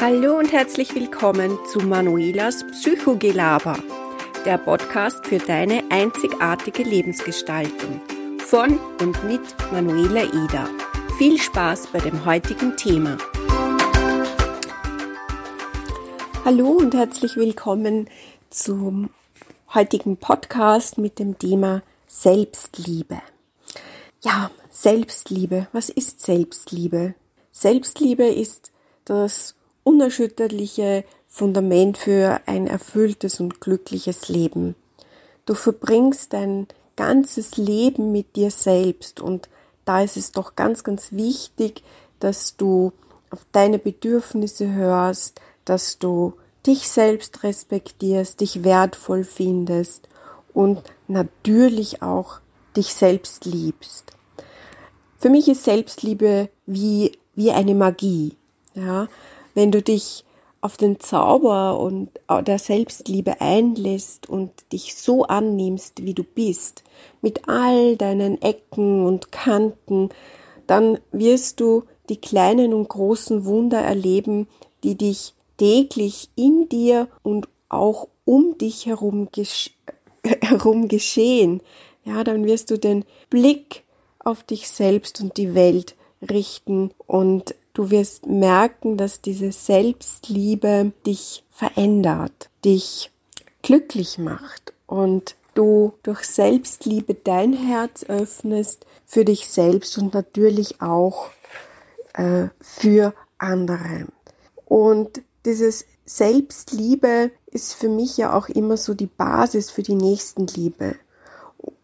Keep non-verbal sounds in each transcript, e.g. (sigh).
Hallo und herzlich willkommen zu Manuelas Psychogelaber, der Podcast für deine einzigartige Lebensgestaltung. Von und mit Manuela Eder. Viel Spaß bei dem heutigen Thema. Hallo und herzlich willkommen zum heutigen Podcast mit dem Thema Selbstliebe. Ja, Selbstliebe. Was ist Selbstliebe? Selbstliebe ist das unerschütterliche Fundament für ein erfülltes und glückliches Leben. Du verbringst dein ganzes Leben mit dir selbst und da ist es doch ganz, ganz wichtig, dass du auf deine Bedürfnisse hörst, dass du dich selbst respektierst, dich wertvoll findest und natürlich auch dich selbst liebst. Für mich ist Selbstliebe wie, wie eine Magie. Ja, wenn du dich auf den Zauber und der Selbstliebe einlässt und dich so annimmst, wie du bist, mit all deinen Ecken und Kanten, dann wirst du die kleinen und großen Wunder erleben, die dich täglich in dir und auch um dich herum, gesch (laughs) herum geschehen. Ja, dann wirst du den Blick auf dich selbst und die Welt richten und Du wirst merken, dass diese Selbstliebe dich verändert, dich glücklich macht und du durch Selbstliebe dein Herz öffnest für dich selbst und natürlich auch äh, für andere. Und dieses Selbstliebe ist für mich ja auch immer so die Basis für die Nächstenliebe.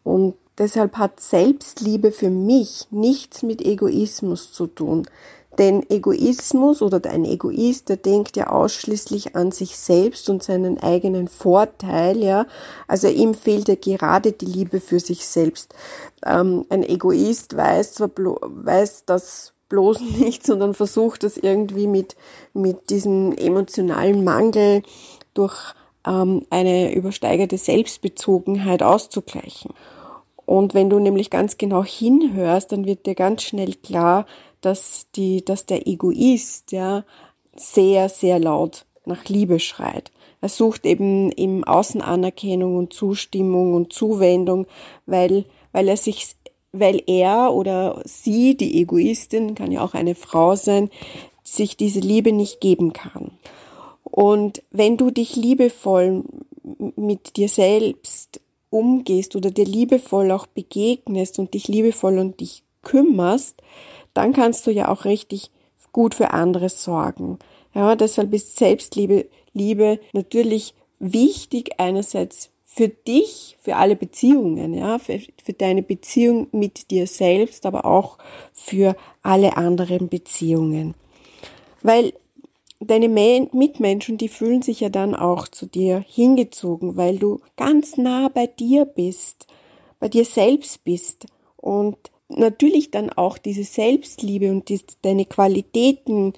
Und deshalb hat Selbstliebe für mich nichts mit Egoismus zu tun. Denn Egoismus oder ein Egoist, der denkt ja ausschließlich an sich selbst und seinen eigenen Vorteil, ja. Also ihm fehlt ja gerade die Liebe für sich selbst. Ähm, ein Egoist weiß zwar weiß das bloß (laughs) nicht, sondern versucht das irgendwie mit, mit diesem emotionalen Mangel durch ähm, eine übersteigerte Selbstbezogenheit auszugleichen. Und wenn du nämlich ganz genau hinhörst, dann wird dir ganz schnell klar, dass die, dass der Egoist, ja, sehr, sehr laut nach Liebe schreit. Er sucht eben im Außen Anerkennung und Zustimmung und Zuwendung, weil, weil er sich, weil er oder sie, die Egoistin, kann ja auch eine Frau sein, sich diese Liebe nicht geben kann. Und wenn du dich liebevoll mit dir selbst umgehst oder dir liebevoll auch begegnest und dich liebevoll um dich kümmerst, dann kannst du ja auch richtig gut für andere sorgen. Ja, deshalb ist Selbstliebe Liebe natürlich wichtig einerseits für dich, für alle Beziehungen, ja, für, für deine Beziehung mit dir selbst, aber auch für alle anderen Beziehungen. Weil deine Mitmenschen, die fühlen sich ja dann auch zu dir hingezogen, weil du ganz nah bei dir bist, bei dir selbst bist und natürlich dann auch diese Selbstliebe und die, deine Qualitäten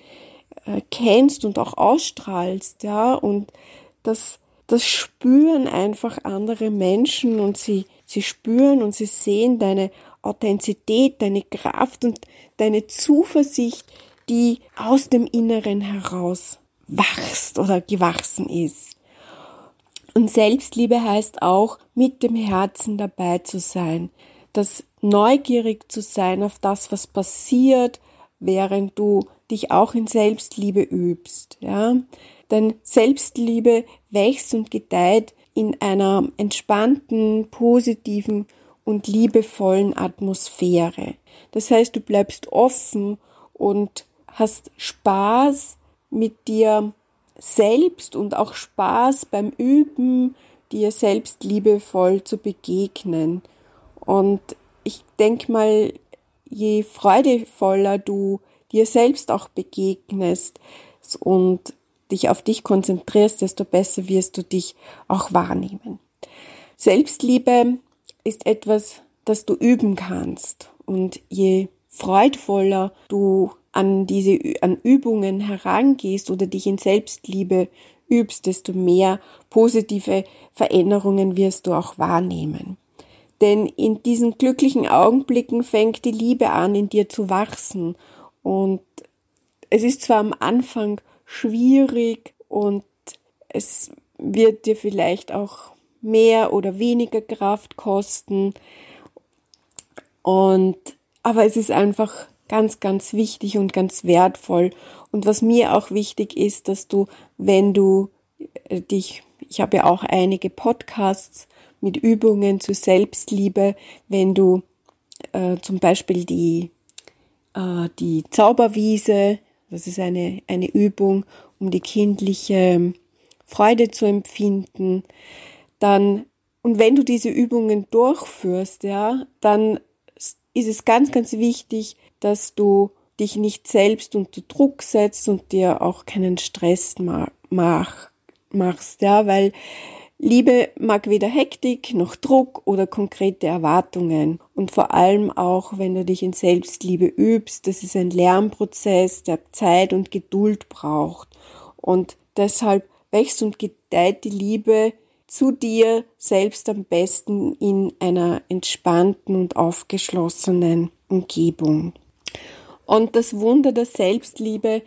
äh, kennst und auch ausstrahlst, ja, und das, das spüren einfach andere Menschen und sie, sie spüren und sie sehen deine Authentizität, deine Kraft und deine Zuversicht, die aus dem Inneren heraus wachst oder gewachsen ist. Und Selbstliebe heißt auch, mit dem Herzen dabei zu sein, das neugierig zu sein auf das, was passiert, während du dich auch in Selbstliebe übst, ja. Denn Selbstliebe wächst und gedeiht in einer entspannten, positiven und liebevollen Atmosphäre. Das heißt, du bleibst offen und hast Spaß mit dir selbst und auch Spaß beim Üben, dir selbst liebevoll zu begegnen. Und ich denke mal, je freudevoller du dir selbst auch begegnest und dich auf dich konzentrierst, desto besser wirst du dich auch wahrnehmen. Selbstliebe ist etwas, das du üben kannst. Und je freudvoller du an diese an Übungen herangehst oder dich in Selbstliebe übst, desto mehr positive Veränderungen wirst du auch wahrnehmen. Denn in diesen glücklichen Augenblicken fängt die Liebe an, in dir zu wachsen. Und es ist zwar am Anfang schwierig und es wird dir vielleicht auch mehr oder weniger Kraft kosten. Und, aber es ist einfach ganz, ganz wichtig und ganz wertvoll. Und was mir auch wichtig ist, dass du, wenn du äh, dich, ich habe ja auch einige Podcasts mit Übungen zur Selbstliebe, wenn du äh, zum Beispiel die, äh, die Zauberwiese, das ist eine, eine Übung, um die kindliche Freude zu empfinden, dann, und wenn du diese Übungen durchführst, ja, dann ist es ganz, ganz wichtig, dass du dich nicht selbst unter Druck setzt und dir auch keinen Stress mach, machst, ja, weil Liebe mag weder Hektik noch Druck oder konkrete Erwartungen. Und vor allem auch, wenn du dich in Selbstliebe übst, das ist ein Lernprozess, der Zeit und Geduld braucht. Und deshalb wächst und gedeiht die Liebe zu dir selbst am besten in einer entspannten und aufgeschlossenen Umgebung. Und das Wunder der Selbstliebe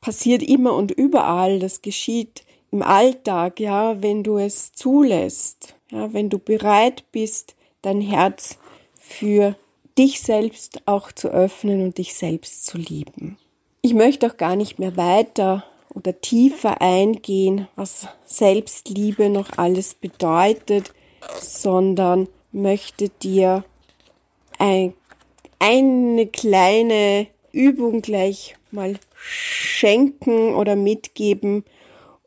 passiert immer und überall. Das geschieht im Alltag, ja, wenn du es zulässt, ja, wenn du bereit bist, dein Herz für dich selbst auch zu öffnen und dich selbst zu lieben. Ich möchte auch gar nicht mehr weiter oder tiefer eingehen, was Selbstliebe noch alles bedeutet, sondern möchte dir ein, eine kleine Übung gleich mal schenken oder mitgeben.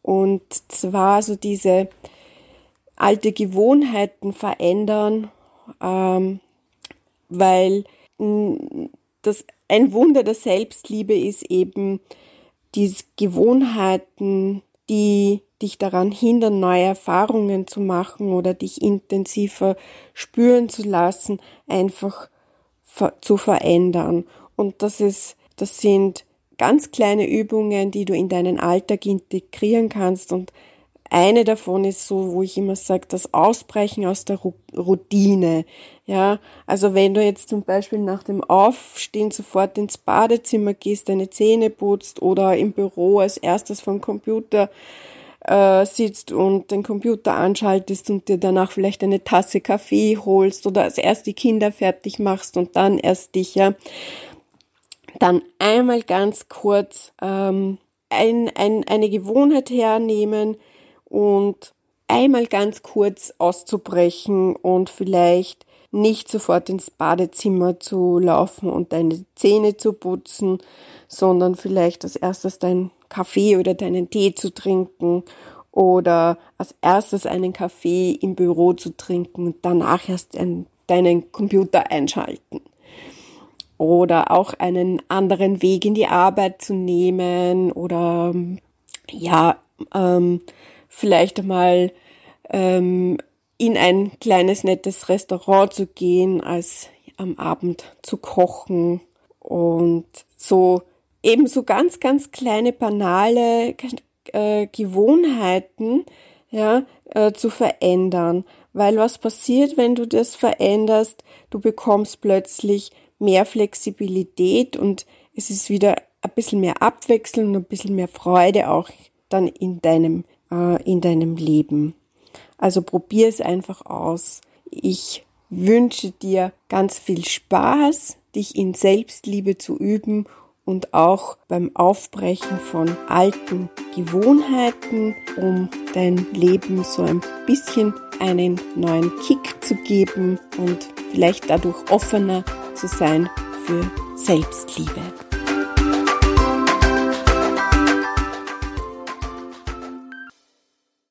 Und zwar so diese alte Gewohnheiten verändern, ähm, weil das ein Wunder der Selbstliebe ist eben, die Gewohnheiten, die dich daran hindern, neue Erfahrungen zu machen oder dich intensiver spüren zu lassen, einfach zu verändern. Und das ist, das sind ganz kleine Übungen, die du in deinen Alltag integrieren kannst und eine davon ist so, wo ich immer sage, das Ausbrechen aus der Routine. Ja, also wenn du jetzt zum Beispiel nach dem Aufstehen sofort ins Badezimmer gehst, deine Zähne putzt oder im Büro als erstes vom Computer äh, sitzt und den Computer anschaltest und dir danach vielleicht eine Tasse Kaffee holst oder als erst die Kinder fertig machst und dann erst dich, ja, dann einmal ganz kurz ähm, ein, ein, eine Gewohnheit hernehmen, und einmal ganz kurz auszubrechen und vielleicht nicht sofort ins Badezimmer zu laufen und deine Zähne zu putzen, sondern vielleicht als erstes deinen Kaffee oder deinen Tee zu trinken oder als erstes einen Kaffee im Büro zu trinken und danach erst deinen Computer einschalten. Oder auch einen anderen Weg in die Arbeit zu nehmen oder ja, ähm, vielleicht mal ähm, in ein kleines nettes Restaurant zu gehen, als am Abend zu kochen und so eben so ganz, ganz kleine banale äh, Gewohnheiten ja, äh, zu verändern. Weil was passiert, wenn du das veränderst? Du bekommst plötzlich mehr Flexibilität und es ist wieder ein bisschen mehr Abwechslung und ein bisschen mehr Freude auch dann in deinem äh, in deinem Leben. Also probier es einfach aus. Ich wünsche dir ganz viel Spaß, dich in Selbstliebe zu üben und auch beim Aufbrechen von alten Gewohnheiten, um dein Leben so ein bisschen einen neuen Kick zu geben und vielleicht dadurch offener zu sein für Selbstliebe.